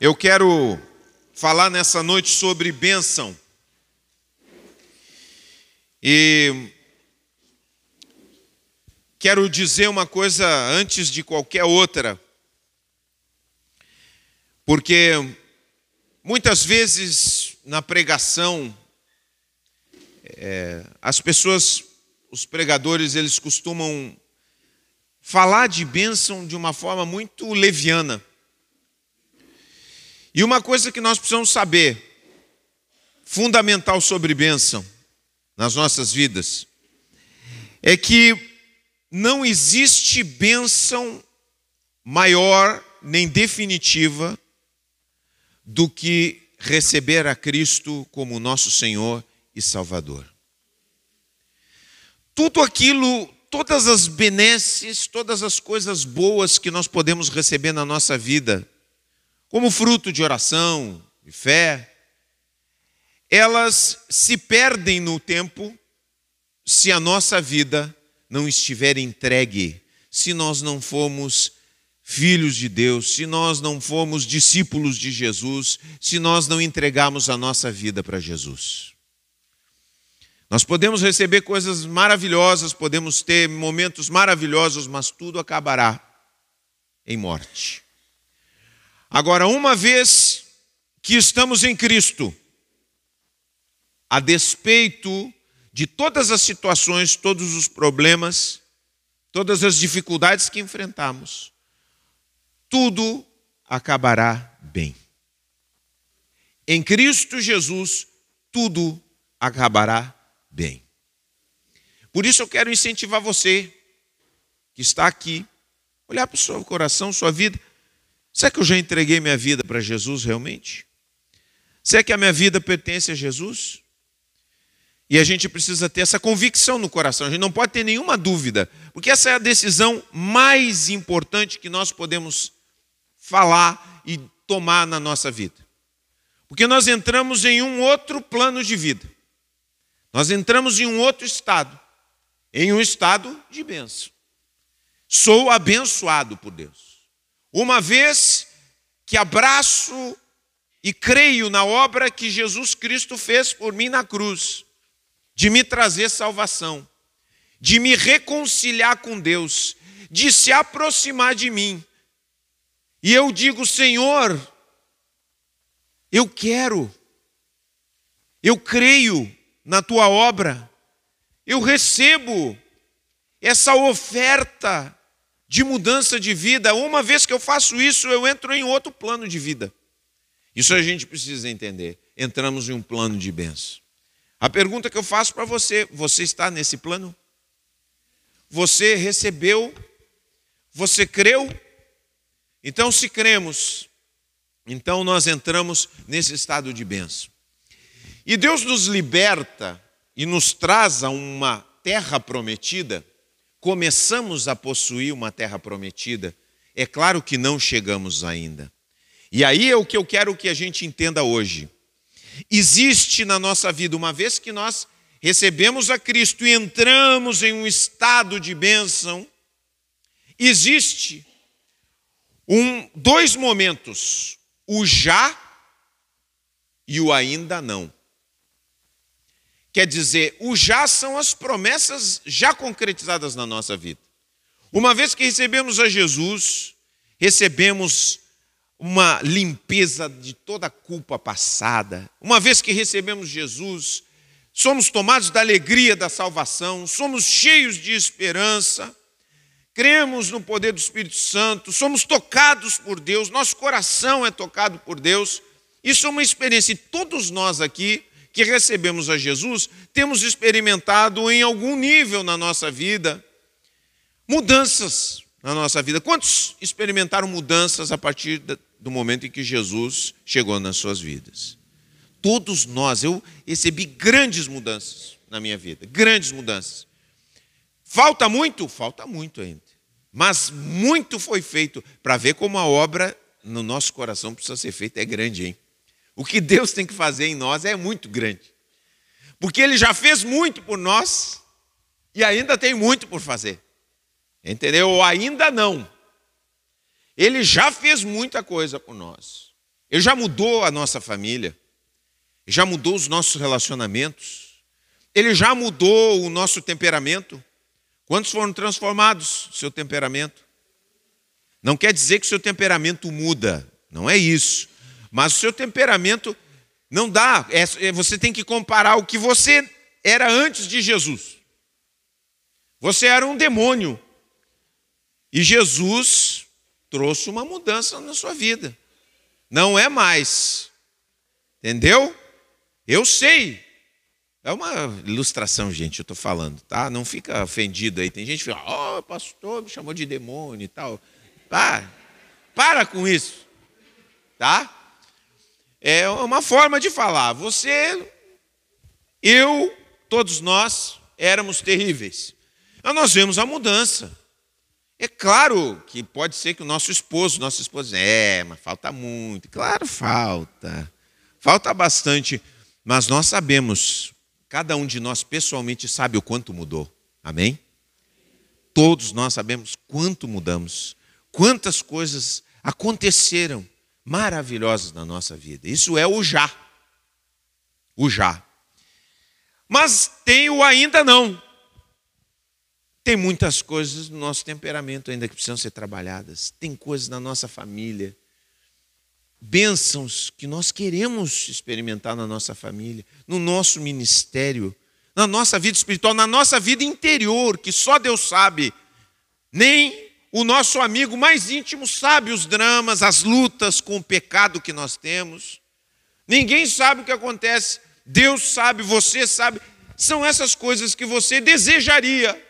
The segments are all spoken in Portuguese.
Eu quero falar nessa noite sobre bênção. E quero dizer uma coisa antes de qualquer outra, porque muitas vezes na pregação, é, as pessoas, os pregadores, eles costumam falar de bênção de uma forma muito leviana. E uma coisa que nós precisamos saber, fundamental sobre bênção nas nossas vidas, é que não existe bênção maior nem definitiva do que receber a Cristo como nosso Senhor e Salvador. Tudo aquilo, todas as benesses, todas as coisas boas que nós podemos receber na nossa vida, como fruto de oração, de fé, elas se perdem no tempo se a nossa vida não estiver entregue, se nós não formos filhos de Deus, se nós não formos discípulos de Jesus, se nós não entregarmos a nossa vida para Jesus. Nós podemos receber coisas maravilhosas, podemos ter momentos maravilhosos, mas tudo acabará em morte. Agora, uma vez que estamos em Cristo, a despeito de todas as situações, todos os problemas, todas as dificuldades que enfrentamos, tudo acabará bem. Em Cristo Jesus, tudo acabará bem. Por isso eu quero incentivar você que está aqui, olhar para o seu coração, sua vida, Será que eu já entreguei minha vida para Jesus realmente? Será que a minha vida pertence a Jesus? E a gente precisa ter essa convicção no coração, a gente não pode ter nenhuma dúvida, porque essa é a decisão mais importante que nós podemos falar e tomar na nossa vida. Porque nós entramos em um outro plano de vida, nós entramos em um outro estado, em um estado de bênção. Sou abençoado por Deus. Uma vez que abraço e creio na obra que Jesus Cristo fez por mim na cruz, de me trazer salvação, de me reconciliar com Deus, de se aproximar de mim. E eu digo, Senhor, eu quero, eu creio na tua obra, eu recebo essa oferta de mudança de vida. Uma vez que eu faço isso, eu entro em outro plano de vida. Isso a gente precisa entender. Entramos em um plano de bênção. A pergunta que eu faço para você: você está nesse plano? Você recebeu? Você creu? Então, se cremos, então nós entramos nesse estado de bênção. E Deus nos liberta e nos traz a uma terra prometida começamos a possuir uma terra prometida, é claro que não chegamos ainda. E aí é o que eu quero que a gente entenda hoje. Existe na nossa vida, uma vez que nós recebemos a Cristo e entramos em um estado de bênção, existe um, dois momentos, o já e o ainda não. Quer dizer, o já são as promessas já concretizadas na nossa vida. Uma vez que recebemos a Jesus, recebemos uma limpeza de toda a culpa passada. Uma vez que recebemos Jesus, somos tomados da alegria da salvação, somos cheios de esperança, cremos no poder do Espírito Santo, somos tocados por Deus, nosso coração é tocado por Deus. Isso é uma experiência, e todos nós aqui que recebemos a Jesus, temos experimentado em algum nível na nossa vida mudanças na nossa vida. Quantos experimentaram mudanças a partir do momento em que Jesus chegou nas suas vidas? Todos nós, eu recebi grandes mudanças na minha vida, grandes mudanças. Falta muito? Falta muito ainda. Mas muito foi feito para ver como a obra no nosso coração precisa ser feita é grande, hein? O que Deus tem que fazer em nós é muito grande. Porque Ele já fez muito por nós e ainda tem muito por fazer. Entendeu? Ou ainda não. Ele já fez muita coisa por nós. Ele já mudou a nossa família, já mudou os nossos relacionamentos, ele já mudou o nosso temperamento. Quantos foram transformados seu temperamento? Não quer dizer que seu temperamento muda, não é isso. Mas o seu temperamento não dá. É, é, você tem que comparar o que você era antes de Jesus. Você era um demônio. E Jesus trouxe uma mudança na sua vida. Não é mais. Entendeu? Eu sei. É uma ilustração, gente, eu estou falando, tá? Não fica ofendido aí. Tem gente que fala, oh, pastor me chamou de demônio e tal. Para, para com isso, tá? É uma forma de falar. Você, eu, todos nós éramos terríveis. Então nós vemos a mudança. É claro que pode ser que o nosso esposo, nossa esposa, é, mas falta muito. Claro, falta. Falta bastante. Mas nós sabemos, cada um de nós pessoalmente sabe o quanto mudou. Amém? Todos nós sabemos quanto mudamos. Quantas coisas aconteceram maravilhosas na nossa vida. Isso é o já. O já. Mas tem o ainda não. Tem muitas coisas no nosso temperamento ainda que precisam ser trabalhadas. Tem coisas na nossa família. Bênçãos que nós queremos experimentar na nossa família, no nosso ministério, na nossa vida espiritual, na nossa vida interior, que só Deus sabe. Nem o nosso amigo mais íntimo sabe os dramas, as lutas com o pecado que nós temos. Ninguém sabe o que acontece. Deus sabe, você sabe. São essas coisas que você desejaria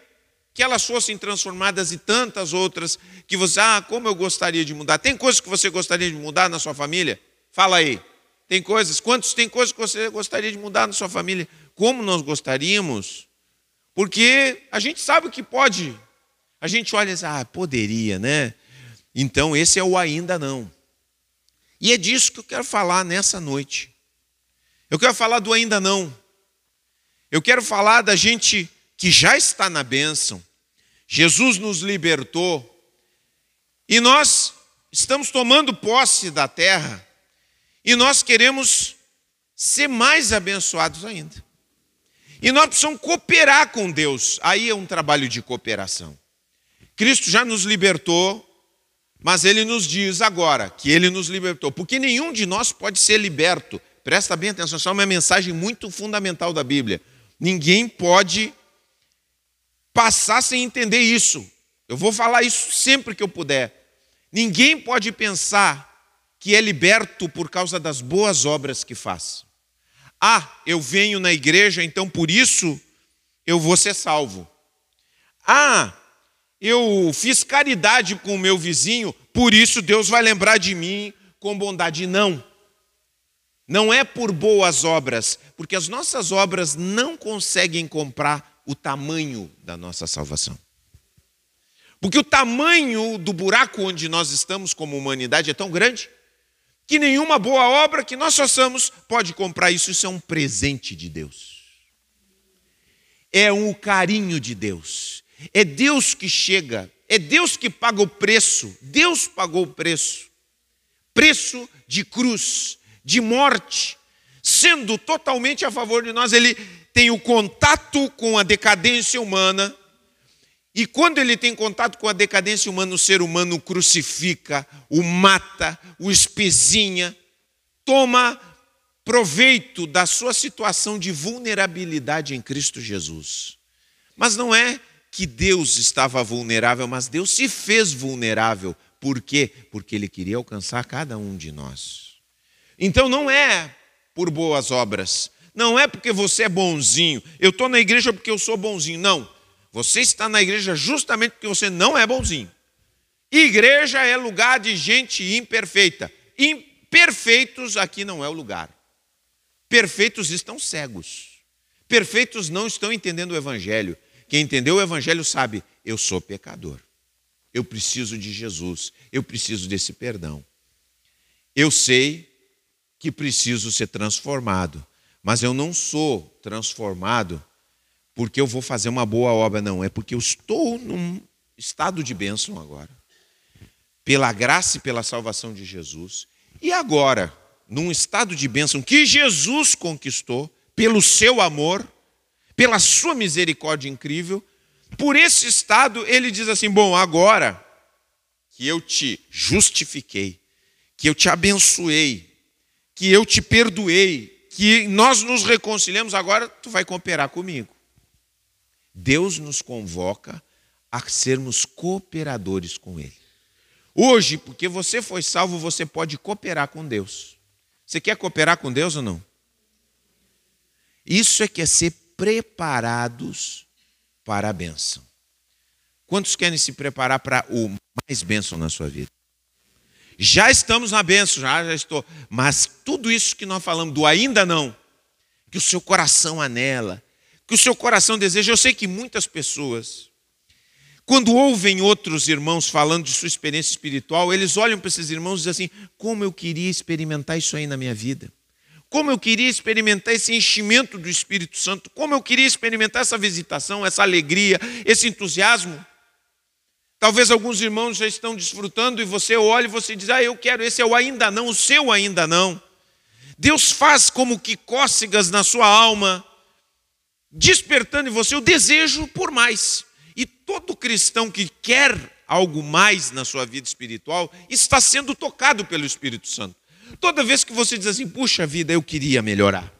que elas fossem transformadas e tantas outras que você, ah, como eu gostaria de mudar. Tem coisas que você gostaria de mudar na sua família? Fala aí. Tem coisas? Quantos tem coisas que você gostaria de mudar na sua família? Como nós gostaríamos? Porque a gente sabe o que pode. A gente olha e diz, ah, poderia, né? Então esse é o ainda não. E é disso que eu quero falar nessa noite. Eu quero falar do ainda não. Eu quero falar da gente que já está na bênção, Jesus nos libertou e nós estamos tomando posse da terra e nós queremos ser mais abençoados ainda. E nós precisamos cooperar com Deus. Aí é um trabalho de cooperação. Cristo já nos libertou, mas ele nos diz agora que ele nos libertou, porque nenhum de nós pode ser liberto. Presta bem atenção, essa é uma mensagem muito fundamental da Bíblia. Ninguém pode passar sem entender isso. Eu vou falar isso sempre que eu puder. Ninguém pode pensar que é liberto por causa das boas obras que faz. Ah, eu venho na igreja, então por isso eu vou ser salvo. Ah, eu fiz caridade com o meu vizinho, por isso Deus vai lembrar de mim com bondade. Não. Não é por boas obras, porque as nossas obras não conseguem comprar o tamanho da nossa salvação. Porque o tamanho do buraco onde nós estamos como humanidade é tão grande que nenhuma boa obra que nós façamos pode comprar isso. Isso é um presente de Deus. É um carinho de Deus. É Deus que chega, é Deus que paga o preço. Deus pagou o preço. Preço de cruz, de morte, sendo totalmente a favor de nós. Ele tem o contato com a decadência humana, e quando ele tem contato com a decadência humana, o ser humano o crucifica, o mata, o espezinha, toma proveito da sua situação de vulnerabilidade em Cristo Jesus. Mas não é que Deus estava vulnerável, mas Deus se fez vulnerável. Por quê? Porque Ele queria alcançar cada um de nós. Então não é por boas obras, não é porque você é bonzinho. Eu estou na igreja porque eu sou bonzinho. Não. Você está na igreja justamente porque você não é bonzinho. Igreja é lugar de gente imperfeita. Imperfeitos aqui não é o lugar. Perfeitos estão cegos. Perfeitos não estão entendendo o Evangelho. Quem entendeu o Evangelho sabe: eu sou pecador. Eu preciso de Jesus. Eu preciso desse perdão. Eu sei que preciso ser transformado. Mas eu não sou transformado porque eu vou fazer uma boa obra, não. É porque eu estou num estado de bênção agora. Pela graça e pela salvação de Jesus, E agora, num estado de bênção que Jesus conquistou, pelo seu amor, pela sua misericórdia incrível, por esse estado ele diz assim: Bom, agora que eu te justifiquei, que eu te abençoei, que eu te perdoei, que nós nos reconciliamos, agora tu vai cooperar comigo. Deus nos convoca a sermos cooperadores com Ele. Hoje, porque você foi salvo, você pode cooperar com Deus. Você quer cooperar com Deus ou não? Isso é que é ser preparados para a bênção. Quantos querem se preparar para o mais bênção na sua vida? Já estamos na bênção, já, já estou. Mas tudo isso que nós falamos do ainda não, que o seu coração anela, que o seu coração deseja. Eu sei que muitas pessoas, quando ouvem outros irmãos falando de sua experiência espiritual, eles olham para esses irmãos e dizem assim: como eu queria experimentar isso aí na minha vida. Como eu queria experimentar esse enchimento do Espírito Santo, como eu queria experimentar essa visitação, essa alegria, esse entusiasmo. Talvez alguns irmãos já estão desfrutando e você olha e você diz: Ah, eu quero, esse é o ainda não, o seu ainda não. Deus faz como que cócegas na sua alma, despertando em você o desejo por mais. E todo cristão que quer algo mais na sua vida espiritual está sendo tocado pelo Espírito Santo. Toda vez que você diz assim, puxa vida, eu queria melhorar.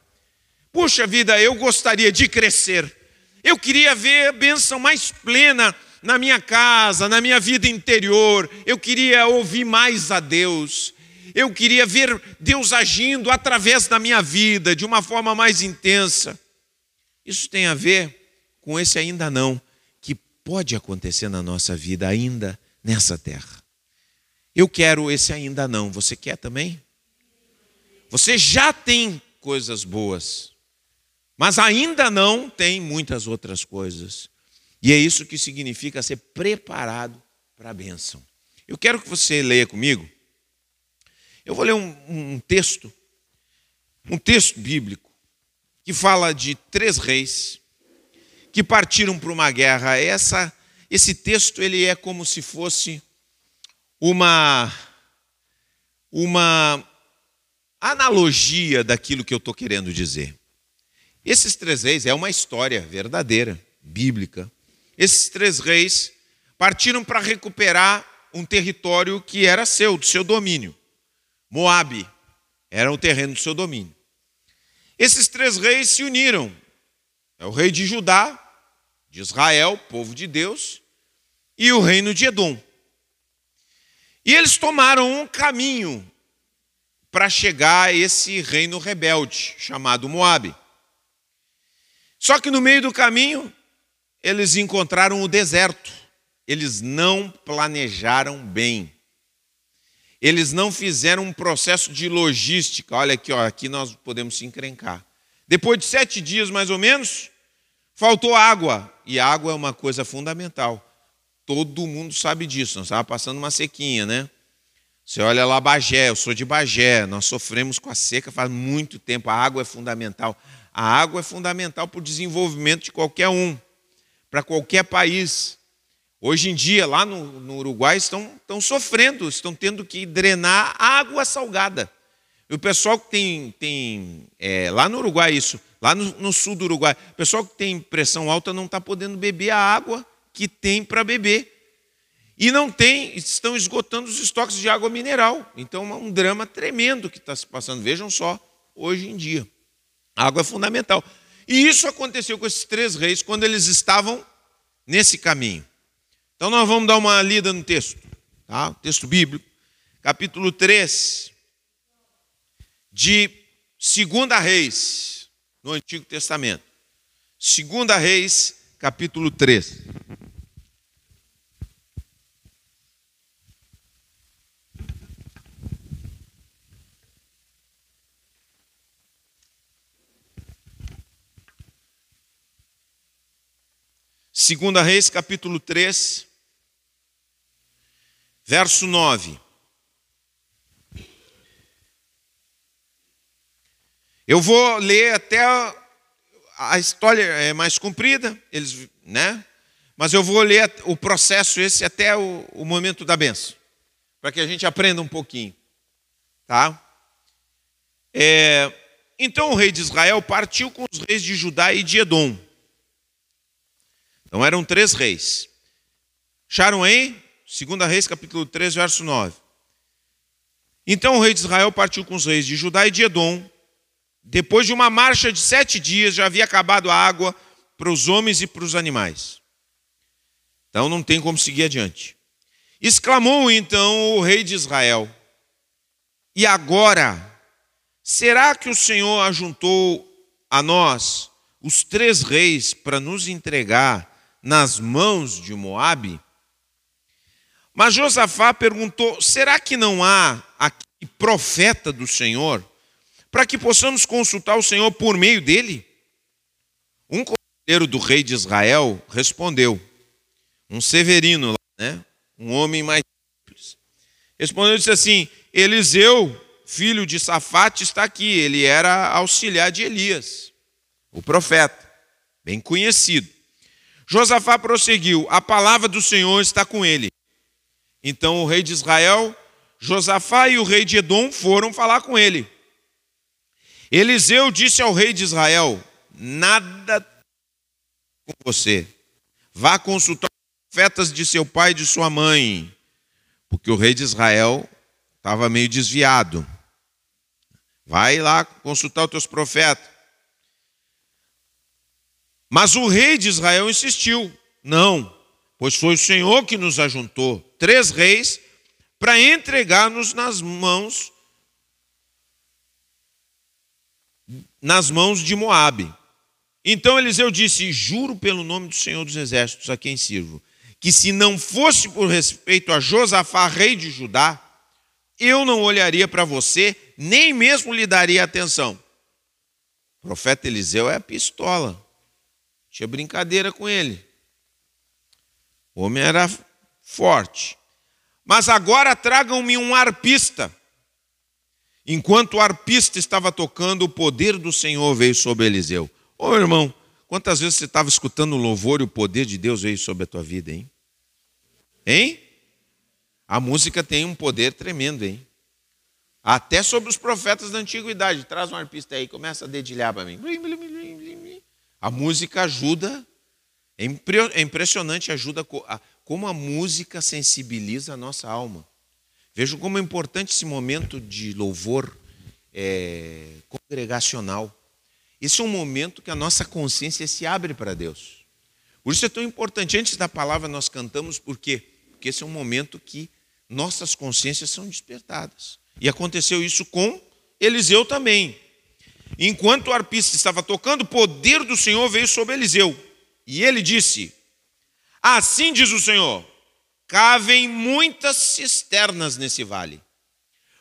Puxa vida, eu gostaria de crescer. Eu queria ver a bênção mais plena na minha casa, na minha vida interior. Eu queria ouvir mais a Deus. Eu queria ver Deus agindo através da minha vida de uma forma mais intensa. Isso tem a ver com esse ainda não, que pode acontecer na nossa vida ainda nessa terra. Eu quero esse ainda não. Você quer também? Você já tem coisas boas, mas ainda não tem muitas outras coisas. E é isso que significa ser preparado para a bênção. Eu quero que você leia comigo. Eu vou ler um, um texto, um texto bíblico, que fala de três reis que partiram para uma guerra. Essa, esse texto ele é como se fosse uma, uma analogia daquilo que eu estou querendo dizer. Esses três reis é uma história verdadeira, bíblica. Esses três reis partiram para recuperar um território que era seu, do seu domínio. Moabe era o terreno do seu domínio. Esses três reis se uniram. É o rei de Judá, de Israel, povo de Deus, e o reino de Edom. E eles tomaram um caminho para chegar a esse reino rebelde chamado Moabe. Só que no meio do caminho, eles encontraram o deserto. Eles não planejaram bem. Eles não fizeram um processo de logística. Olha aqui, ó, aqui nós podemos se encrencar. Depois de sete dias, mais ou menos, faltou água. E água é uma coisa fundamental. Todo mundo sabe disso. Nós estávamos passando uma sequinha, né? Você olha lá Bagé, eu sou de Bagé, nós sofremos com a seca faz muito tempo, a água é fundamental. A água é fundamental para o desenvolvimento de qualquer um, para qualquer país. Hoje em dia, lá no, no Uruguai, estão, estão sofrendo, estão tendo que drenar água salgada. E o pessoal que tem, tem é, lá no Uruguai, isso, lá no, no, sul do Uruguai, o pessoal que tem pressão alta não está podendo beber a água que tem para beber. E não tem, estão esgotando os estoques de água mineral. Então é um drama tremendo que está se passando. Vejam só, hoje em dia. A água é fundamental. E isso aconteceu com esses três reis quando eles estavam nesse caminho. Então nós vamos dar uma lida no texto, tá? texto bíblico, capítulo 3 de 2 Reis, no Antigo Testamento. 2 Reis, capítulo 3. Segunda Reis, capítulo 3, verso 9. Eu vou ler até a história é mais comprida, eles, né? Mas eu vou ler o processo esse até o, o momento da benção, para que a gente aprenda um pouquinho. Tá? É, então o rei de Israel partiu com os reis de Judá e de Edom. Então eram três reis. Acharam aí? 2 Reis, capítulo 3, verso 9. Então o rei de Israel partiu com os reis de Judá e de Edom. Depois de uma marcha de sete dias, já havia acabado a água para os homens e para os animais. Então não tem como seguir adiante. Exclamou então o rei de Israel: E agora, será que o Senhor ajuntou a nós os três reis para nos entregar nas mãos de Moabe? Mas Josafá perguntou: será que não há aqui profeta do Senhor, para que possamos consultar o Senhor por meio dele? Um conselheiro do rei de Israel respondeu, um severino, né? um homem mais simples. Respondeu disse assim: Eliseu, filho de Safate, está aqui. Ele era auxiliar de Elias, o profeta, bem conhecido. Josafá prosseguiu: A palavra do Senhor está com ele. Então o rei de Israel, Josafá e o rei de Edom foram falar com ele. Eliseu disse ao rei de Israel: Nada com você. Vá consultar os profetas de seu pai e de sua mãe, porque o rei de Israel estava meio desviado. Vai lá consultar os teus profetas. Mas o rei de Israel insistiu: Não, pois foi o Senhor que nos ajuntou, três reis, para entregar-nos nas mãos nas mãos de Moabe. Então Eliseu disse: Juro pelo nome do Senhor dos Exércitos a quem sirvo, que se não fosse por respeito a Josafá, rei de Judá, eu não olharia para você, nem mesmo lhe daria atenção. O profeta Eliseu é a pistola. Tinha brincadeira com ele. O homem era forte. Mas agora tragam-me um arpista. Enquanto o arpista estava tocando, o poder do Senhor veio sobre Eliseu. Ô irmão, quantas vezes você estava escutando o louvor e o poder de Deus veio sobre a tua vida, hein? Hein? A música tem um poder tremendo, hein? Até sobre os profetas da antiguidade. Traz um arpista aí, começa a dedilhar para mim. A música ajuda é, é impressionante, ajuda como a música sensibiliza a nossa alma. Vejo como é importante esse momento de louvor é, congregacional. Esse é um momento que a nossa consciência se abre para Deus. Por isso é tão importante. Antes da palavra nós cantamos, por quê? Porque esse é um momento que nossas consciências são despertadas. E aconteceu isso com Eliseu também. Enquanto o arpista estava tocando, o poder do Senhor veio sobre Eliseu. E ele disse: Assim diz o Senhor: cavem muitas cisternas nesse vale.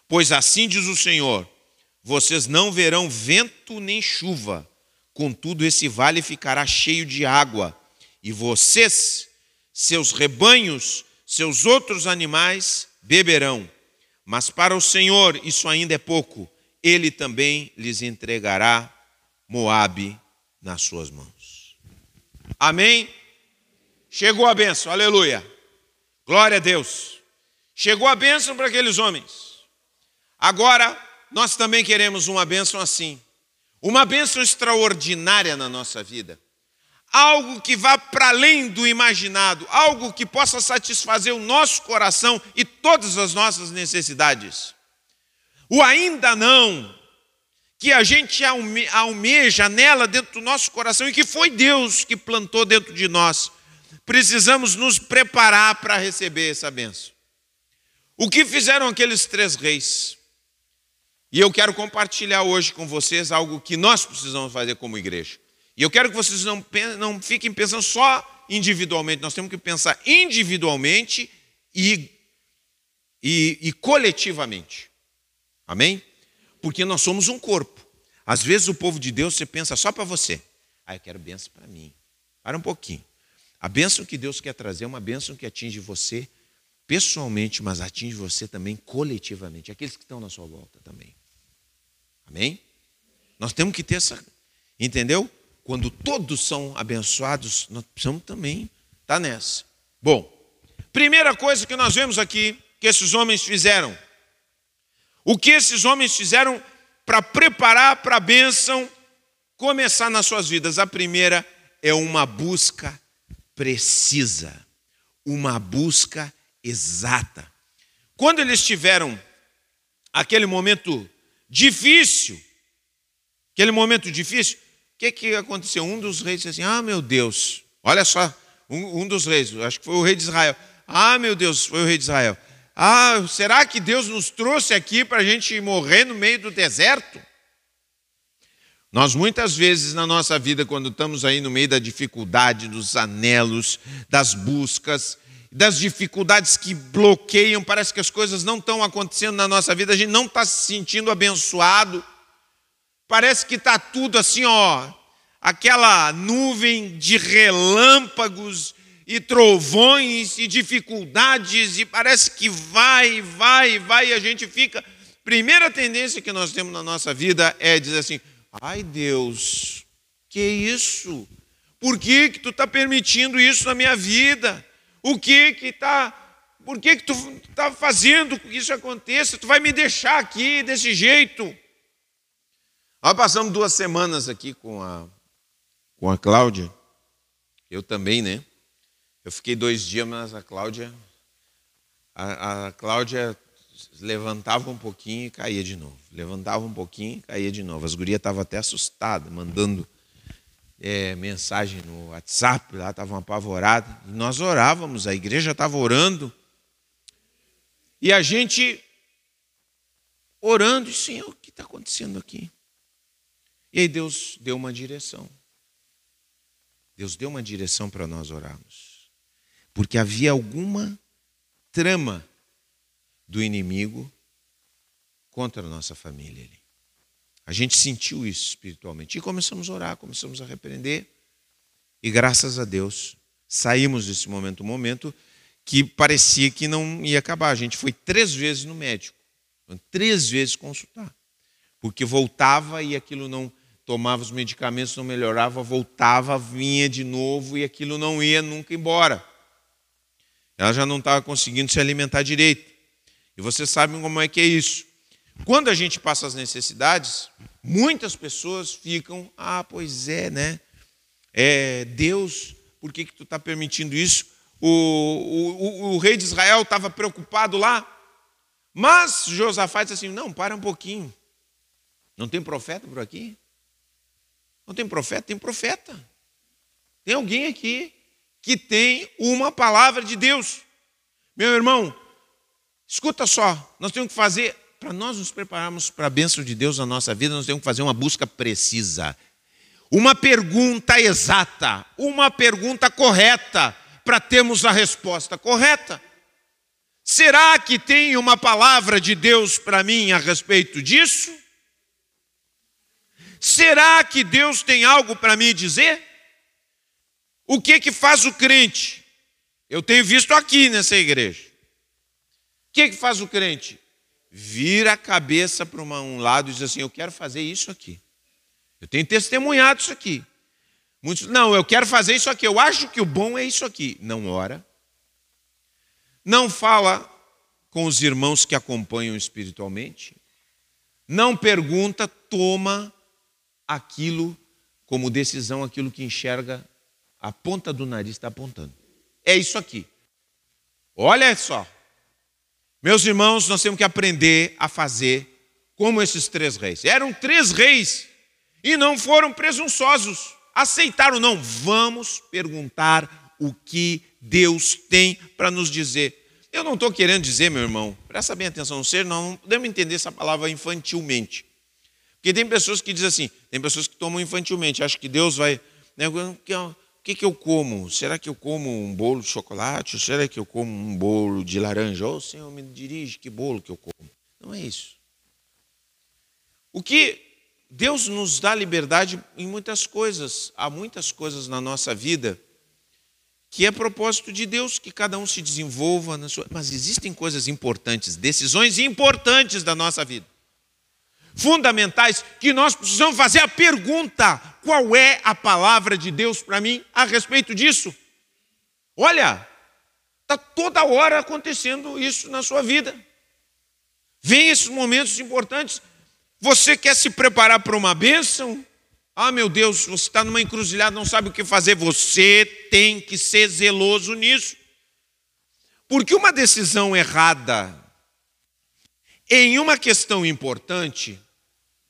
Pois assim diz o Senhor: vocês não verão vento nem chuva, contudo esse vale ficará cheio de água, e vocês, seus rebanhos, seus outros animais beberão. Mas para o Senhor isso ainda é pouco, ele também lhes entregará Moabe nas suas mãos. Amém? Chegou a bênção, aleluia. Glória a Deus. Chegou a bênção para aqueles homens. Agora, nós também queremos uma bênção assim. Uma bênção extraordinária na nossa vida. Algo que vá para além do imaginado, algo que possa satisfazer o nosso coração e todas as nossas necessidades. O ainda não que a gente almeja nela dentro do nosso coração e que foi Deus que plantou dentro de nós. Precisamos nos preparar para receber essa benção. O que fizeram aqueles três reis? E eu quero compartilhar hoje com vocês algo que nós precisamos fazer como igreja. E eu quero que vocês não, não fiquem pensando só individualmente, nós temos que pensar individualmente e, e, e coletivamente. Amém? porque nós somos um corpo. Às vezes o povo de Deus você pensa só para você. Ah, eu quero bênção para mim. Para um pouquinho. A bênção que Deus quer trazer é uma bênção que atinge você pessoalmente, mas atinge você também coletivamente, aqueles que estão na sua volta também. Amém? Nós temos que ter essa, entendeu? Quando todos são abençoados, nós precisamos também estar tá nessa. Bom, primeira coisa que nós vemos aqui que esses homens fizeram, O que esses homens fizeram para preparar para a bênção começar nas suas vidas? A primeira é uma busca precisa, uma busca exata. Quando eles tiveram aquele momento difícil, aquele momento difícil, o que, que aconteceu? Um dos reis disse assim: Ah, meu Deus, olha só, um, um dos reis, acho que foi o rei de Israel. Ah, meu Deus, foi o rei de Israel. Ah, será que Deus nos trouxe aqui para a gente morrer no meio do deserto? Nós muitas vezes na nossa vida, quando estamos aí no meio da dificuldade, dos anelos, das buscas, das dificuldades que bloqueiam, parece que as coisas não estão acontecendo na nossa vida, a gente não está se sentindo abençoado, parece que está tudo assim, ó, aquela nuvem de relâmpagos e trovões e dificuldades, e parece que vai, vai, vai, e a gente fica. Primeira tendência que nós temos na nossa vida é dizer assim: ai Deus, que isso? Por que, que tu está permitindo isso na minha vida? O que que está. Por que, que tu está fazendo que isso aconteça? Tu vai me deixar aqui desse jeito? Nós passamos duas semanas aqui com a, com a Cláudia, eu também, né? Eu fiquei dois dias, mas a Cláudia, a, a Cláudia levantava um pouquinho e caía de novo. Levantava um pouquinho e caía de novo. As gurias estavam até assustadas, mandando é, mensagem no WhatsApp, lá estavam apavoradas. E nós orávamos, a igreja estava orando. E a gente orando, e Senhor, o que está acontecendo aqui? E aí Deus deu uma direção. Deus deu uma direção para nós orarmos porque havia alguma trama do inimigo contra a nossa família ali. A gente sentiu isso espiritualmente e começamos a orar, começamos a repreender. E graças a Deus, saímos desse momento, um momento que parecia que não ia acabar. A gente foi três vezes no médico, três vezes consultar, porque voltava e aquilo não tomava os medicamentos, não melhorava, voltava, vinha de novo e aquilo não ia nunca embora. Ela já não estava conseguindo se alimentar direito. E vocês sabem como é que é isso. Quando a gente passa as necessidades, muitas pessoas ficam, ah, pois é, né? É, Deus, por que, que tu está permitindo isso? O, o, o, rei de Israel estava preocupado lá, mas Josafá disse assim: não, para um pouquinho. Não tem profeta por aqui? Não tem profeta? Tem profeta. Tem alguém aqui que tem uma palavra de Deus. Meu irmão, escuta só, nós temos que fazer, para nós nos prepararmos para a bênção de Deus na nossa vida, nós temos que fazer uma busca precisa. Uma pergunta exata, uma pergunta correta, para termos a resposta correta. Será que tem uma palavra de Deus para mim a respeito disso? Será que Deus tem algo para me dizer? O que que faz o crente? Eu tenho visto aqui nessa igreja. O que que faz o crente? Vira a cabeça para um lado e diz assim: Eu quero fazer isso aqui. Eu tenho testemunhado isso aqui. Muitos, não, eu quero fazer isso aqui. Eu acho que o bom é isso aqui. Não ora. Não fala com os irmãos que acompanham espiritualmente. Não pergunta, toma aquilo como decisão, aquilo que enxerga a ponta do nariz está apontando. É isso aqui. Olha só. Meus irmãos, nós temos que aprender a fazer como esses três reis. Eram três reis e não foram presunçosos. Aceitaram, não. Vamos perguntar o que Deus tem para nos dizer. Eu não estou querendo dizer, meu irmão, presta bem atenção, ser, não podemos entender essa palavra infantilmente. Porque tem pessoas que dizem assim, tem pessoas que tomam infantilmente, acham que Deus vai. Né, que, que eu como? Será que eu como um bolo de chocolate? Ou será que eu como um bolo de laranja? Ô oh, Senhor, me dirige, que bolo que eu como? Não é isso. O que Deus nos dá liberdade em muitas coisas, há muitas coisas na nossa vida que é propósito de Deus que cada um se desenvolva na sua. Mas existem coisas importantes, decisões importantes da nossa vida fundamentais que nós precisamos fazer a pergunta: qual é a palavra de Deus para mim a respeito disso? Olha, está toda hora acontecendo isso na sua vida. Vem esses momentos importantes. Você quer se preparar para uma bênção? Ah, meu Deus, você está numa encruzilhada, não sabe o que fazer. Você tem que ser zeloso nisso. Porque uma decisão errada em uma questão importante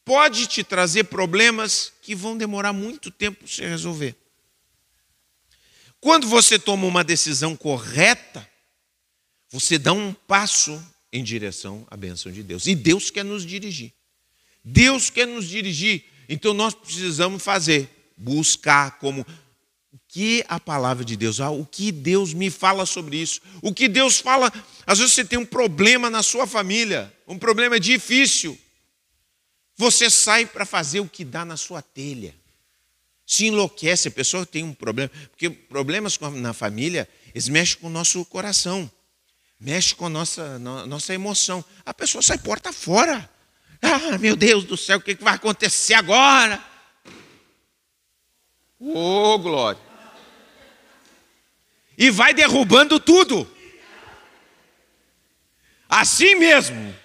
pode te trazer problemas que vão demorar muito tempo para se resolver. Quando você toma uma decisão correta, você dá um passo em direção à bênção de Deus. E Deus quer nos dirigir. Deus quer nos dirigir. Então nós precisamos fazer, buscar como o que a palavra de Deus, ah, o que Deus me fala sobre isso, o que Deus fala. Às vezes você tem um problema na sua família, um problema difícil. Você sai para fazer o que dá na sua telha. Se enlouquece, a pessoa tem um problema, porque problemas na família, eles mexem com o nosso coração, mexem com a nossa, nossa emoção. A pessoa sai porta fora. Ah, meu Deus do céu, o que vai acontecer agora? Ô, oh, glória. E vai derrubando tudo. Assim mesmo.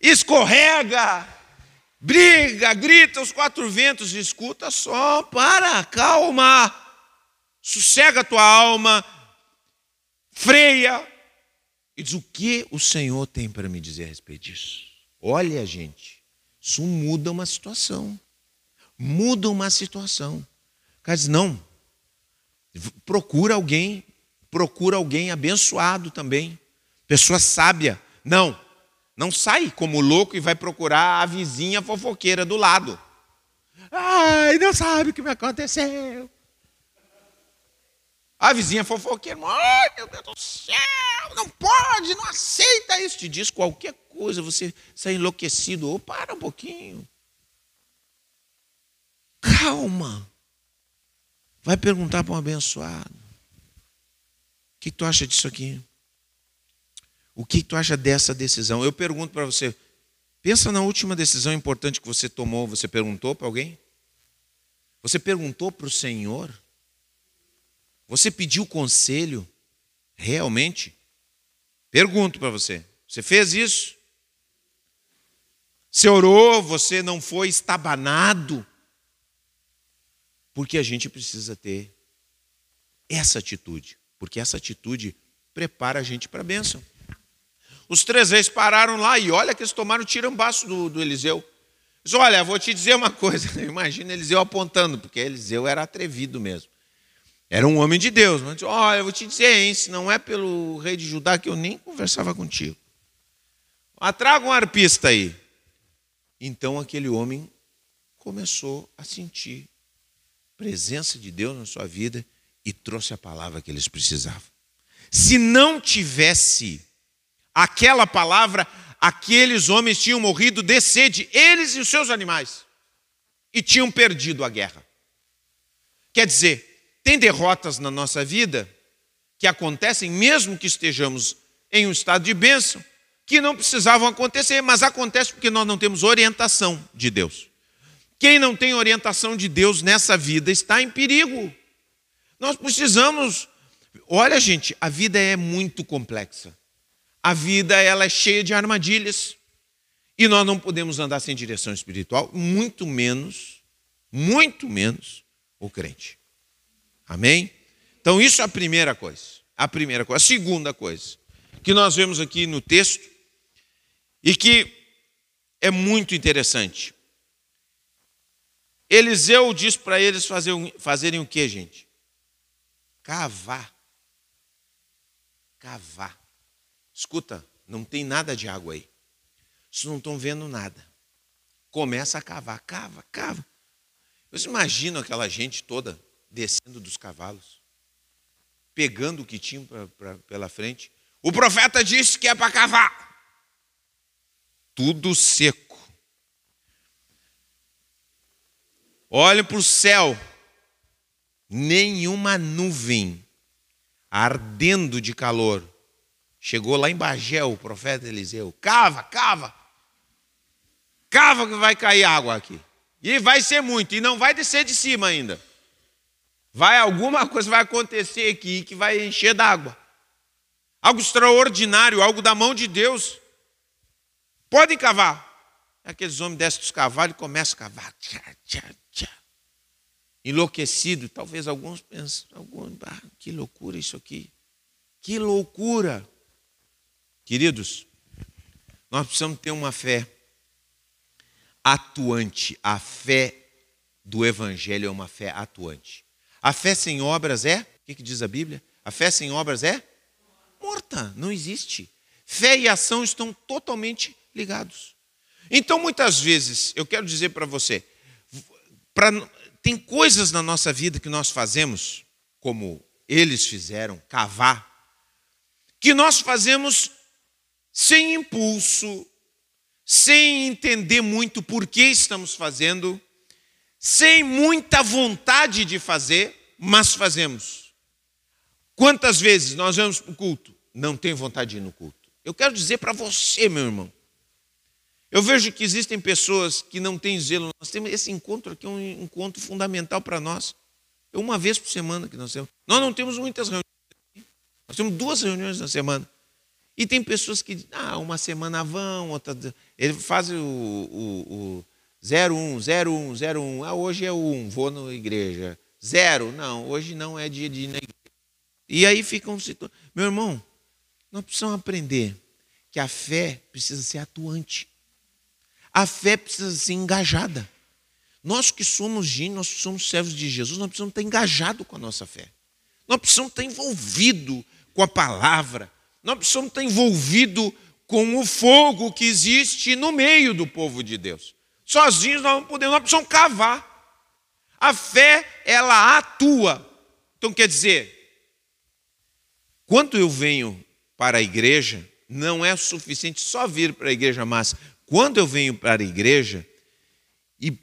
Escorrega, briga, grita os quatro ventos, escuta só, para, calma. Sossega tua alma, freia. E diz: O que o Senhor tem para me dizer a respeito disso? Olha, gente, isso muda uma situação. Muda uma situação. Cara diz, não, procura alguém, procura alguém abençoado também. Pessoa sábia. Não, não sai como louco e vai procurar a vizinha fofoqueira do lado. Ai, não sabe o que me aconteceu. A vizinha fofoqueira, ai meu Deus do céu, não pode, não aceita isso. Te diz qualquer coisa, você sai enlouquecido. Ou oh, para um pouquinho. Calma. Vai perguntar para um abençoado. O que tu acha disso aqui? O que tu acha dessa decisão? Eu pergunto para você. Pensa na última decisão importante que você tomou. Você perguntou para alguém? Você perguntou para o Senhor? Você pediu conselho? Realmente? Pergunto para você. Você fez isso? Você orou, você não foi estabanado? Porque a gente precisa ter essa atitude, porque essa atitude prepara a gente para a bênção. Os três reis pararam lá e olha que eles tomaram o tirambaço do, do Eliseu. Diz, olha, vou te dizer uma coisa. Imagina Eliseu apontando, porque Eliseu era atrevido mesmo. Era um homem de Deus. Mas, olha, vou te dizer, hein, se não é pelo rei de Judá que eu nem conversava contigo. Mas traga um arpista aí. Então aquele homem começou a sentir presença de Deus na sua vida e trouxe a palavra que eles precisavam. Se não tivesse aquela palavra, aqueles homens tinham morrido de sede, eles e os seus animais, e tinham perdido a guerra. Quer dizer, tem derrotas na nossa vida que acontecem mesmo que estejamos em um estado de bênção, que não precisavam acontecer, mas acontece porque nós não temos orientação de Deus. Quem não tem orientação de Deus nessa vida está em perigo. Nós precisamos. Olha, gente, a vida é muito complexa. A vida ela é cheia de armadilhas. E nós não podemos andar sem direção espiritual, muito menos, muito menos o crente. Amém? Então, isso é a primeira coisa. A primeira coisa. A segunda coisa que nós vemos aqui no texto e que é muito interessante. Eliseu diz para eles fazerem o que, gente? Cavar. Cavar. Escuta, não tem nada de água aí. Vocês não estão vendo nada. Começa a cavar, cava, cava. Vocês imaginam aquela gente toda descendo dos cavalos, pegando o que tinha pra, pra, pela frente. O profeta disse que é para cavar. Tudo seco. Olha para o céu, nenhuma nuvem ardendo de calor. Chegou lá em Bagé o profeta Eliseu. Cava, cava. Cava que vai cair água aqui. E vai ser muito, e não vai descer de cima ainda. Vai alguma coisa vai acontecer aqui que vai encher d'água. Algo extraordinário, algo da mão de Deus. Podem cavar. Aqueles homens descem dos cavalos e começam a cavar. Tchá, tchá, tchá. Enlouquecido. Talvez alguns pensem, alguns, ah, que loucura isso aqui. Que loucura. Queridos, nós precisamos ter uma fé atuante. A fé do Evangelho é uma fé atuante. A fé sem obras é? O que, que diz a Bíblia? A fé sem obras é? Morta, não existe. Fé e ação estão totalmente ligados. Então, muitas vezes, eu quero dizer para você, pra, tem coisas na nossa vida que nós fazemos, como eles fizeram, cavar, que nós fazemos sem impulso, sem entender muito por que estamos fazendo, sem muita vontade de fazer, mas fazemos. Quantas vezes nós vamos para o culto? Não tem vontade de ir no culto. Eu quero dizer para você, meu irmão. Eu vejo que existem pessoas que não têm zelo. Nós temos esse encontro aqui, é um encontro fundamental para nós. É uma vez por semana que nós temos. Nós não temos muitas reuniões. Nós temos duas reuniões na semana. E tem pessoas que, ah, uma semana vão, outra. Ele faz o, o, o 01, 01, 01. Ah, hoje é o 1, vou na igreja. Zero, não, hoje não é dia de ir na igreja. E aí ficam. Meu irmão, nós precisamos aprender que a fé precisa ser atuante. A fé precisa ser engajada. Nós que somos gente, nós que somos servos de Jesus, nós precisamos estar engajados com a nossa fé. Nós precisamos estar envolvidos com a palavra. Nós precisamos estar envolvidos com o fogo que existe no meio do povo de Deus. Sozinhos nós não podemos, nós precisamos cavar. A fé, ela atua. Então quer dizer, quando eu venho para a igreja, não é suficiente só vir para a igreja, mas quando eu venho para a igreja e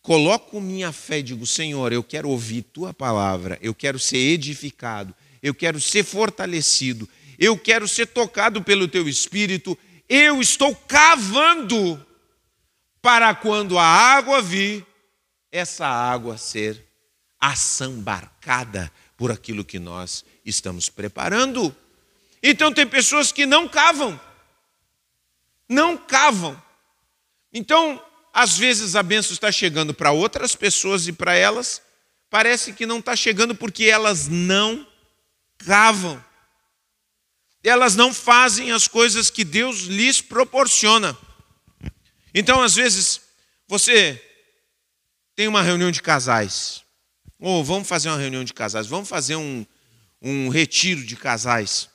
coloco minha fé e digo, Senhor, eu quero ouvir tua palavra, eu quero ser edificado, eu quero ser fortalecido, eu quero ser tocado pelo teu espírito, eu estou cavando para quando a água vir, essa água ser assambarcada por aquilo que nós estamos preparando. Então tem pessoas que não cavam. Não cavam. Então, às vezes a benção está chegando para outras pessoas e para elas parece que não está chegando porque elas não cavam elas não fazem as coisas que Deus lhes proporciona. Então, às vezes, você tem uma reunião de casais, ou vamos fazer uma reunião de casais, vamos fazer um, um retiro de casais.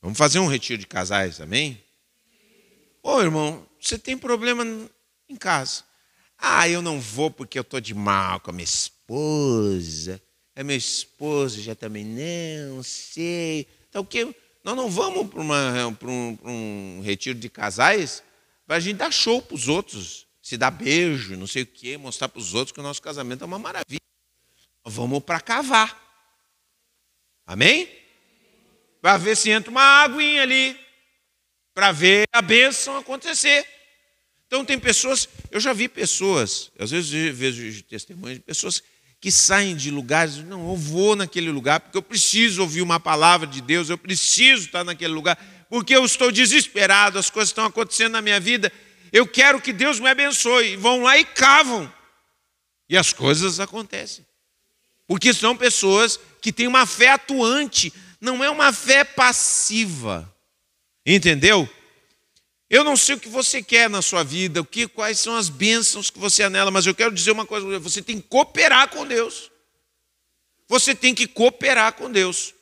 Vamos fazer um retiro de casais, amém? Ô irmão, você tem problema em casa. Ah, eu não vou porque eu estou de mal com a minha esposa. A minha esposa já também não sei. Então o que? Nós não vamos para, uma, para, um, para um retiro de casais para a gente dar show para os outros, se dar beijo, não sei o quê, mostrar para os outros que o nosso casamento é uma maravilha. Nós vamos para cavar. Amém? Para ver se entra uma aguinha ali, para ver a bênção acontecer. Então tem pessoas, eu já vi pessoas, às vezes vejo testemunhos de pessoas que saem de lugares, não, eu vou naquele lugar porque eu preciso ouvir uma palavra de Deus, eu preciso estar naquele lugar, porque eu estou desesperado, as coisas estão acontecendo na minha vida, eu quero que Deus me abençoe. Vão lá e cavam. E as coisas acontecem. Porque são pessoas que têm uma fé atuante, não é uma fé passiva. Entendeu? Eu não sei o que você quer na sua vida, o que, quais são as bênçãos que você anela, mas eu quero dizer uma coisa: você tem que cooperar com Deus. Você tem que cooperar com Deus.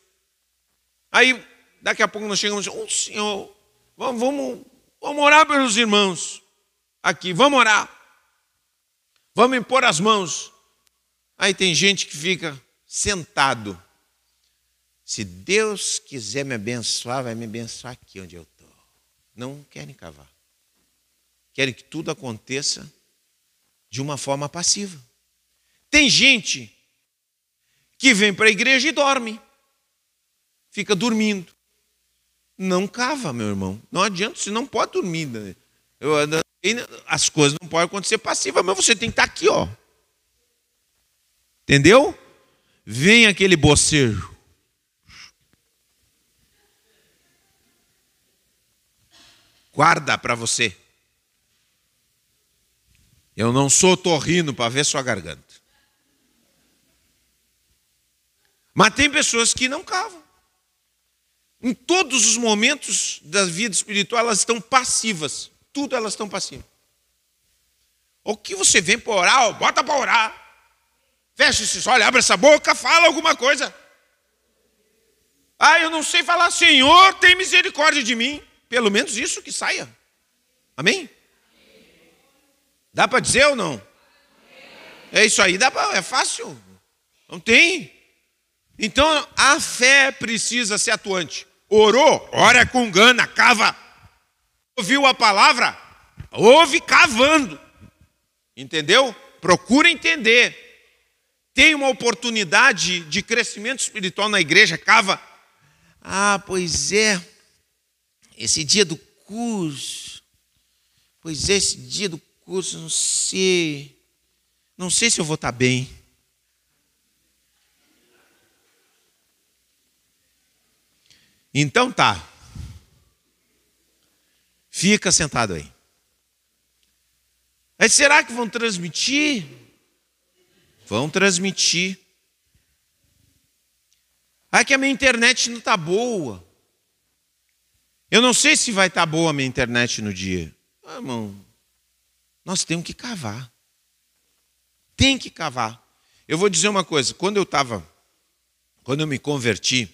Aí, daqui a pouco nós chegamos, oh, Senhor, vamos, vamos, vamos orar pelos irmãos aqui, vamos orar. Vamos impor as mãos. Aí tem gente que fica sentado. Se Deus quiser me abençoar, vai me abençoar aqui onde eu não querem cavar. Querem que tudo aconteça de uma forma passiva. Tem gente que vem para a igreja e dorme, fica dormindo. Não cava, meu irmão. Não adianta, você não pode dormir. Né? as coisas não podem acontecer passivas, mas você tem que estar aqui, ó. Entendeu? Vem aquele bocejo. Guarda para você. Eu não sou torrino para ver sua garganta. Mas tem pessoas que não cavam. Em todos os momentos da vida espiritual, elas estão passivas. Tudo elas estão passivas. O que você vem para orar, bota para orar. Fecha esses olhos, abre essa boca, fala alguma coisa. Ah, eu não sei falar, Senhor, tem misericórdia de mim. Pelo menos isso que saia. Amém? Dá para dizer ou não? É isso aí, dá é fácil. Não tem. Então a fé precisa ser atuante. Orou, ora com gana, cava. Ouviu a palavra? Ouve cavando. Entendeu? Procura entender. Tem uma oportunidade de crescimento espiritual na igreja, cava. Ah, pois é. Esse dia do curso. Pois esse dia do curso, não sei. Não sei se eu vou estar bem. Então tá. Fica sentado aí. Mas será que vão transmitir? Vão transmitir. Ah, que a minha internet não está boa. Eu não sei se vai estar tá boa a minha internet no dia. Ah, irmão, nós temos que cavar. Tem que cavar. Eu vou dizer uma coisa, quando eu estava, quando eu me converti,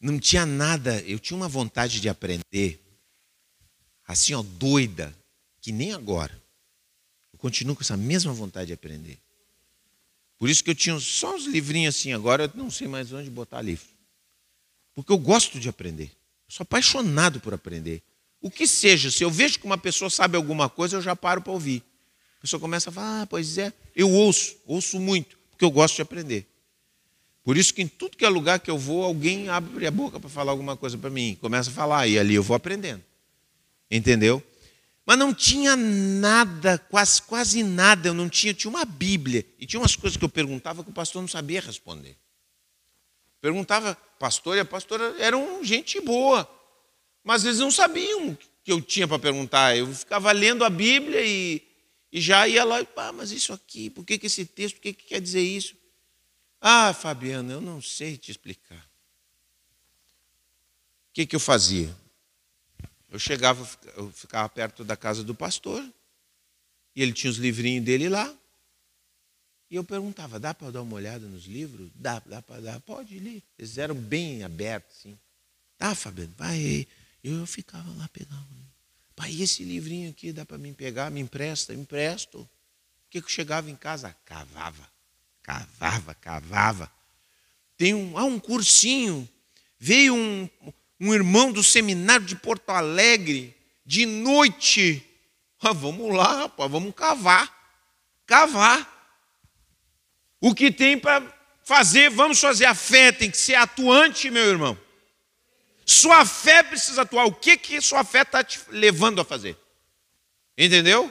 não tinha nada, eu tinha uma vontade de aprender, assim, ó, doida, que nem agora. Eu continuo com essa mesma vontade de aprender. Por isso que eu tinha só uns livrinhos assim, agora eu não sei mais onde botar livro. Porque eu gosto de aprender. Eu sou apaixonado por aprender. O que seja, se eu vejo que uma pessoa sabe alguma coisa, eu já paro para ouvir. A pessoa começa a falar, ah, pois é, eu ouço, ouço muito, porque eu gosto de aprender. Por isso que em tudo que é lugar que eu vou, alguém abre a boca para falar alguma coisa para mim, começa a falar, e ali eu vou aprendendo. Entendeu? Mas não tinha nada, quase, quase nada, eu não tinha, tinha uma Bíblia, e tinha umas coisas que eu perguntava que o pastor não sabia responder. Perguntava, pastor, e a pastora eram gente boa, mas eles não sabiam que eu tinha para perguntar. Eu ficava lendo a Bíblia e, e já ia lá, ah, mas isso aqui, por que, que esse texto, por que, que quer dizer isso? Ah, Fabiana, eu não sei te explicar. O que, que eu fazia? Eu chegava, eu ficava perto da casa do pastor, e ele tinha os livrinhos dele lá, e eu perguntava, dá para dar uma olhada nos livros? Dá, dá para dar, pode ler. Eles eram bem abertos, assim. Tá, Fabiano, vai aí. Eu ficava lá pegando. Pai, esse livrinho aqui dá para mim pegar? Me empresta? Empresto. O que eu chegava em casa? Cavava, cavava, cavava. Tem um, ah, um cursinho. Veio um, um irmão do seminário de Porto Alegre, de noite. Ah, vamos lá, rapaz, vamos cavar. Cavar. O que tem para fazer, vamos fazer. A fé tem que ser atuante, meu irmão. Sua fé precisa atuar. O que, que sua fé está te levando a fazer? Entendeu?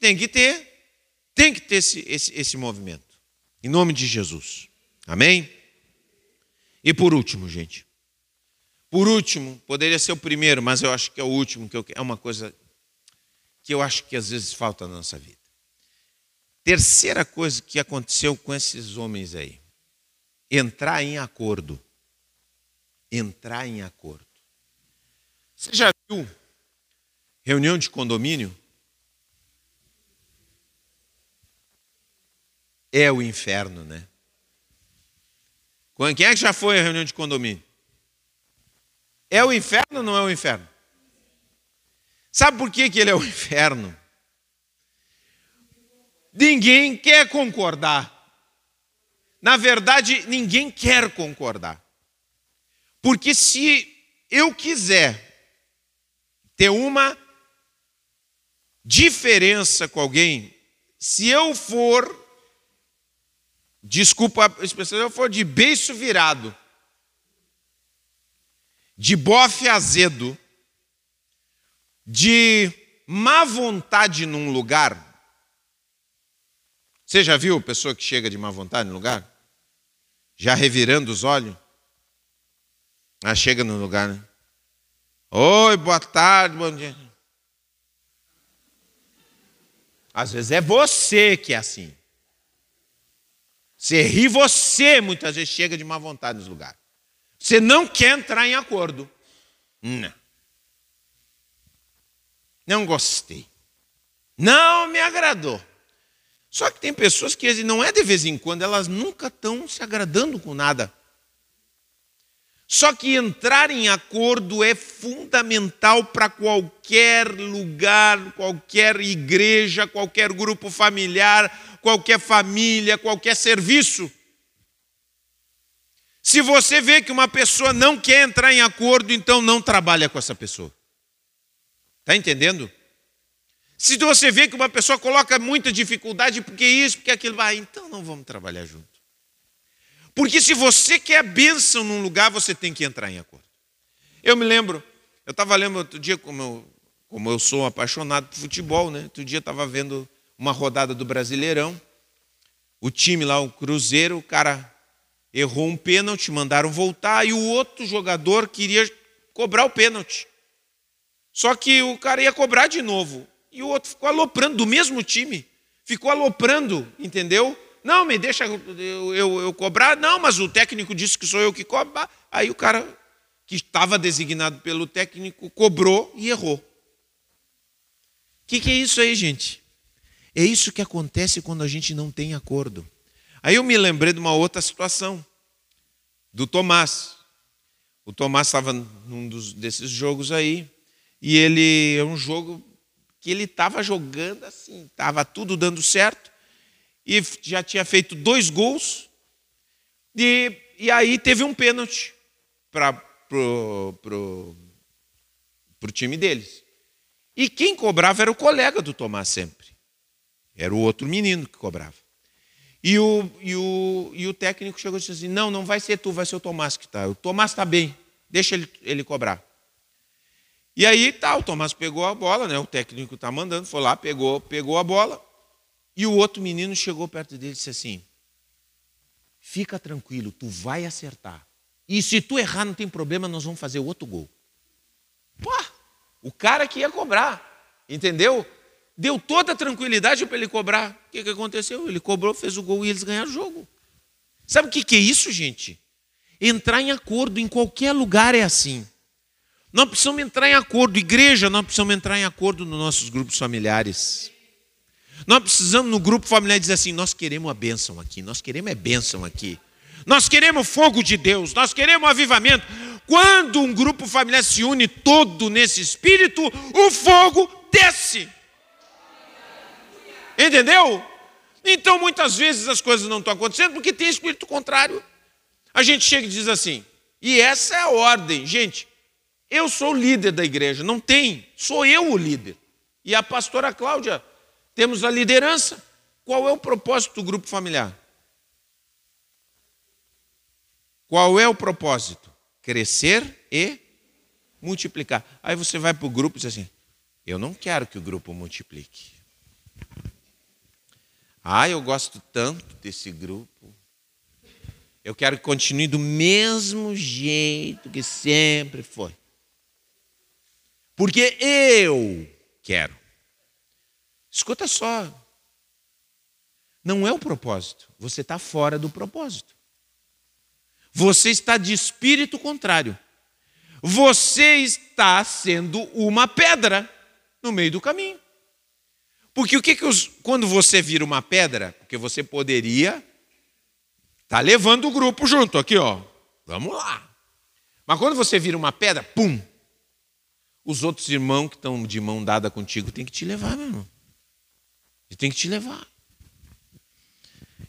Tem que ter, tem que ter esse, esse, esse movimento. Em nome de Jesus. Amém? E por último, gente. Por último, poderia ser o primeiro, mas eu acho que é o último, que é uma coisa que eu acho que às vezes falta na nossa vida. Terceira coisa que aconteceu com esses homens aí: entrar em acordo entrar em acordo. Você já viu reunião de condomínio? É o inferno, né? Quem é que já foi a reunião de condomínio? É o inferno ou não é o inferno? Sabe por que, que ele é o inferno? Ninguém quer concordar. Na verdade, ninguém quer concordar. Porque se eu quiser ter uma diferença com alguém, se eu for, desculpa a expressão, eu for de beiço virado, de bofe azedo, de má vontade num lugar. Você já viu pessoa que chega de má vontade no lugar? Já revirando os olhos? Ah, chega no lugar, né? Oi, boa tarde, bom dia. Às vezes é você que é assim. Você ri, você muitas vezes chega de má vontade nos lugares. Você não quer entrar em acordo. Não. Não gostei. Não me agradou. Só que tem pessoas que não é de vez em quando, elas nunca estão se agradando com nada. Só que entrar em acordo é fundamental para qualquer lugar, qualquer igreja, qualquer grupo familiar, qualquer família, qualquer serviço. Se você vê que uma pessoa não quer entrar em acordo, então não trabalha com essa pessoa. Está entendendo? Se você vê que uma pessoa coloca muita dificuldade, porque isso, porque aquilo, ah, então não vamos trabalhar junto. Porque se você quer bênção num lugar, você tem que entrar em acordo. Eu me lembro, eu estava lendo outro dia, como eu, como eu sou apaixonado por futebol, né? Outro dia estava vendo uma rodada do Brasileirão. O time lá, o Cruzeiro, o cara errou um pênalti, mandaram voltar, e o outro jogador queria cobrar o pênalti. Só que o cara ia cobrar de novo. E o outro ficou aloprando, do mesmo time. Ficou aloprando, entendeu? Não, me deixa eu, eu, eu, cobrar. Não, mas o técnico disse que sou eu que cobro. Aí o cara que estava designado pelo técnico cobrou e errou. O que, que é isso aí, gente? É isso que acontece quando a gente não tem acordo. Aí eu me lembrei de uma outra situação, do Tomás. O Tomás estava num dos, desses jogos aí, e ele é um jogo que ele estava jogando assim, estava tudo dando certo, e já tinha feito dois gols, e, e aí teve um pênalti para pro, pro, pro time deles. E quem cobrava era o colega do Tomás sempre. Era o outro menino que cobrava. E o, e o, e o técnico chegou e disse assim: Não, não vai ser tu, vai ser o Tomás que está. O Tomás está bem, deixa ele, ele cobrar. E aí tá, o Tomás pegou a bola, né? O técnico está mandando, foi lá, pegou, pegou a bola. E o outro menino chegou perto dele e disse assim: Fica tranquilo, tu vai acertar. E se tu errar, não tem problema, nós vamos fazer outro gol. Pô, o cara que ia cobrar, entendeu? Deu toda a tranquilidade para ele cobrar. O que, que aconteceu? Ele cobrou, fez o gol e eles ganharam o jogo. Sabe o que, que é isso, gente? Entrar em acordo em qualquer lugar é assim. Nós precisamos entrar em acordo, igreja, nós precisamos entrar em acordo nos nossos grupos familiares. Nós precisamos no grupo familiar dizer assim: nós queremos a bênção aqui, nós queremos é bênção aqui. Nós queremos fogo de Deus, nós queremos avivamento. Quando um grupo familiar se une todo nesse espírito, o fogo desce. Entendeu? Então muitas vezes as coisas não estão acontecendo porque tem espírito contrário. A gente chega e diz assim, e essa é a ordem, gente. Eu sou o líder da igreja, não tem, sou eu o líder. E a pastora Cláudia temos a liderança. Qual é o propósito do grupo familiar? Qual é o propósito? Crescer e multiplicar. Aí você vai para o grupo e diz assim: Eu não quero que o grupo multiplique. Ah, eu gosto tanto desse grupo. Eu quero que continue do mesmo jeito que sempre foi. Porque eu quero. Escuta só. Não é o propósito. Você está fora do propósito. Você está de espírito contrário. Você está sendo uma pedra no meio do caminho. Porque o que, que os, quando você vira uma pedra, porque você poderia estar tá levando o grupo junto aqui, ó. Vamos lá. Mas quando você vira uma pedra, pum, os outros irmãos que estão de mão dada contigo têm que te levar, meu irmão. Ele tem que te levar.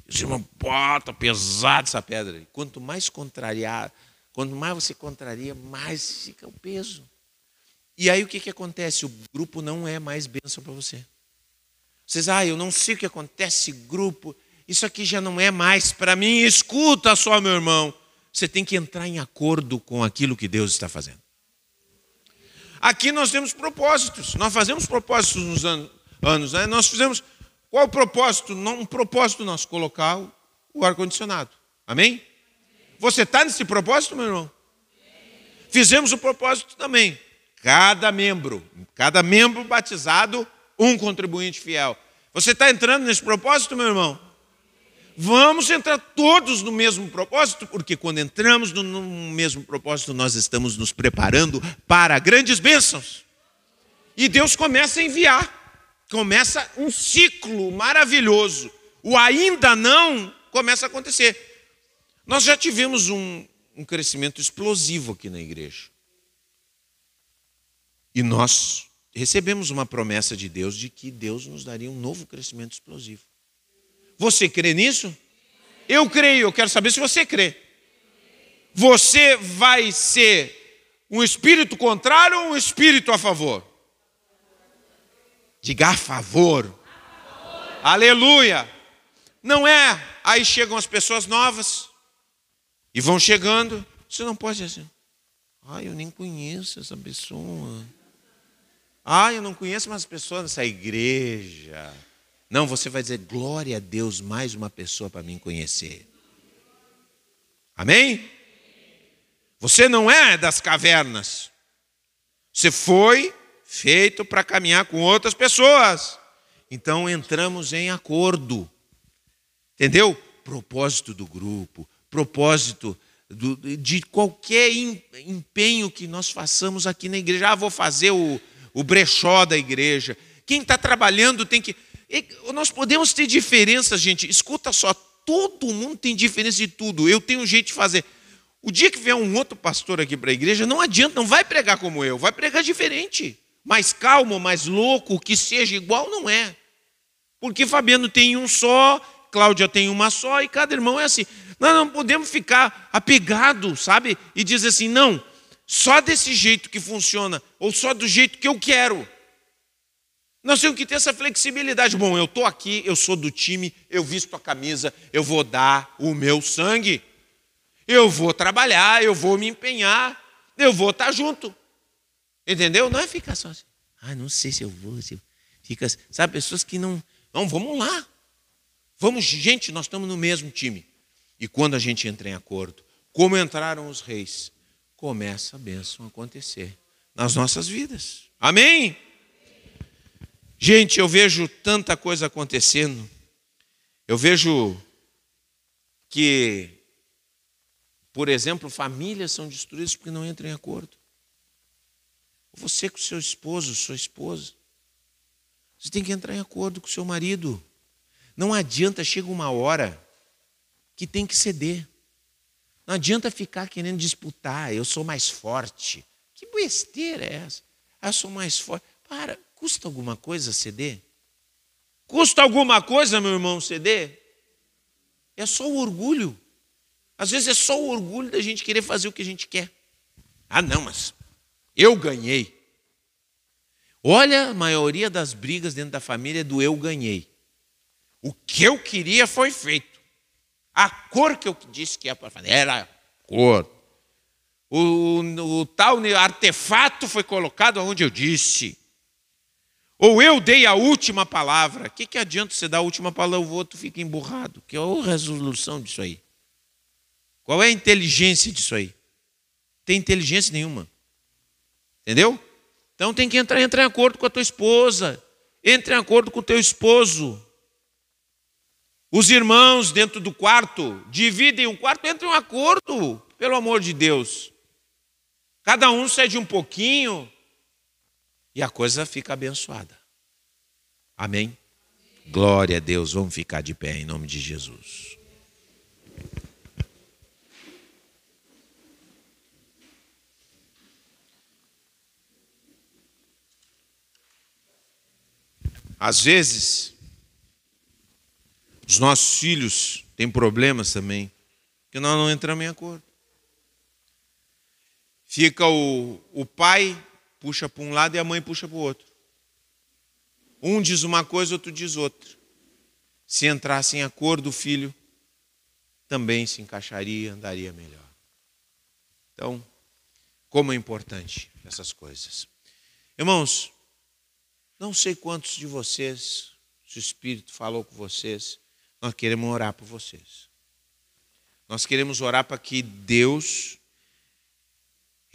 Os irmãos, pô, tá pesado essa pedra. Quanto mais contrariar, quanto mais você contraria, mais fica o peso. E aí o que, que acontece? O grupo não é mais bênção para você. Vocês, ah, eu não sei o que acontece, grupo, isso aqui já não é mais para mim. Escuta só, meu irmão. Você tem que entrar em acordo com aquilo que Deus está fazendo. Aqui nós temos propósitos, nós fazemos propósitos nos anos, né? nós fizemos qual o propósito? Um propósito nosso, colocar o ar-condicionado. Amém? Você está nesse propósito, meu irmão? Fizemos o propósito também. Cada membro, cada membro batizado, um contribuinte fiel. Você está entrando nesse propósito, meu irmão? Vamos entrar todos no mesmo propósito, porque quando entramos no, mesmo propósito, nós estamos nos preparando para grandes bênçãos. E Deus começa a enviar, começa um ciclo maravilhoso. O ainda não começa a acontecer. Nós já tivemos um, um crescimento explosivo aqui na igreja. E nós recebemos uma promessa de Deus de que Deus nos daria um novo crescimento explosivo. Você crê nisso? Eu creio, eu quero saber se você crê. Você vai ser um espírito contrário ou um espírito a favor? Diga a favor. Aleluia. Não é, aí chegam as pessoas novas e vão chegando. Você não pode dizer assim, ai, eu nem conheço essa pessoa. Ah, eu não conheço mais pessoas nessa igreja. Não, você vai dizer, glória a Deus, mais uma pessoa para mim conhecer. Amém? Você não é das cavernas. Você foi feito para caminhar com outras pessoas. Então entramos em acordo. Entendeu? Propósito do grupo, propósito do, de qualquer empenho que nós façamos aqui na igreja. Ah, vou fazer o, o brechó da igreja. Quem está trabalhando tem que. Nós podemos ter diferenças, gente. Escuta só, todo mundo tem diferença de tudo. Eu tenho um jeito de fazer. O dia que vier um outro pastor aqui para a igreja, não adianta, não vai pregar como eu, vai pregar diferente. Mais calmo, mais louco, que seja igual, não é. Porque Fabiano tem um só, Cláudia tem uma só, e cada irmão é assim. Nós não podemos ficar apegados, sabe? E dizer assim, não, só desse jeito que funciona, ou só do jeito que eu quero. Nós temos que ter essa flexibilidade. Bom, eu estou aqui, eu sou do time, eu visto a camisa, eu vou dar o meu sangue, eu vou trabalhar, eu vou me empenhar, eu vou estar junto. Entendeu? Não é ficar só assim. Ah, não sei se eu vou. Se eu... Fica, sabe, pessoas que não. Não, vamos lá. Vamos, gente, nós estamos no mesmo time. E quando a gente entra em acordo, como entraram os reis, começa a bênção acontecer nas nossas vidas. Amém? Gente, eu vejo tanta coisa acontecendo. Eu vejo que, por exemplo, famílias são destruídas porque não entram em acordo. Você com seu esposo, sua esposa. Você tem que entrar em acordo com seu marido. Não adianta, chega uma hora que tem que ceder. Não adianta ficar querendo disputar, eu sou mais forte. Que besteira é essa? Eu sou mais forte. Para, custa alguma coisa ceder? Custa alguma coisa, meu irmão, ceder? É só o orgulho. Às vezes é só o orgulho da gente querer fazer o que a gente quer. Ah, não, mas eu ganhei. Olha, a maioria das brigas dentro da família é do eu ganhei. O que eu queria foi feito. A cor que eu disse que ia para fazer era cor. O, o, tal artefato foi colocado onde eu disse. Ou eu dei a última palavra. O que, que adianta você dar a última palavra o outro fica emburrado? Que é a resolução disso aí? Qual é a inteligência disso aí? Tem inteligência nenhuma. Entendeu? Então tem que entrar, entrar em acordo com a tua esposa. Entre em acordo com o teu esposo. Os irmãos dentro do quarto dividem um quarto, entre um acordo, pelo amor de Deus. Cada um cede um pouquinho e a coisa fica abençoada. Amém? Glória a Deus, vamos ficar de pé em nome de Jesus. Às vezes, os nossos filhos têm problemas também, que nós não entramos em acordo. Fica o, o pai puxa para um lado e a mãe puxa para o outro. Um diz uma coisa, outro diz outra. Se entrasse em acordo, o filho também se encaixaria, andaria melhor. Então, como é importante essas coisas. Irmãos, não sei quantos de vocês, se o Espírito falou com vocês, nós queremos orar por vocês. Nós queremos orar para que Deus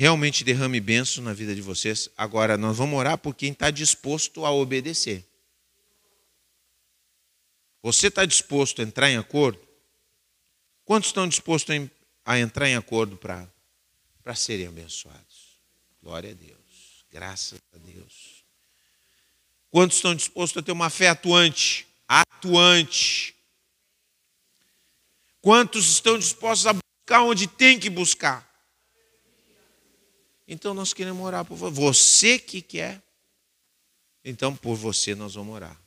realmente derrame bênção na vida de vocês. Agora, nós vamos orar por quem está disposto a obedecer. Você está disposto a entrar em acordo? Quantos estão dispostos a entrar em acordo para serem abençoados? Glória a Deus. Graças a Deus. Quantos estão dispostos a ter uma fé atuante? Atuante. Quantos estão dispostos a buscar onde tem que buscar? Então nós queremos orar por você. Você que quer. Então por você nós vamos orar.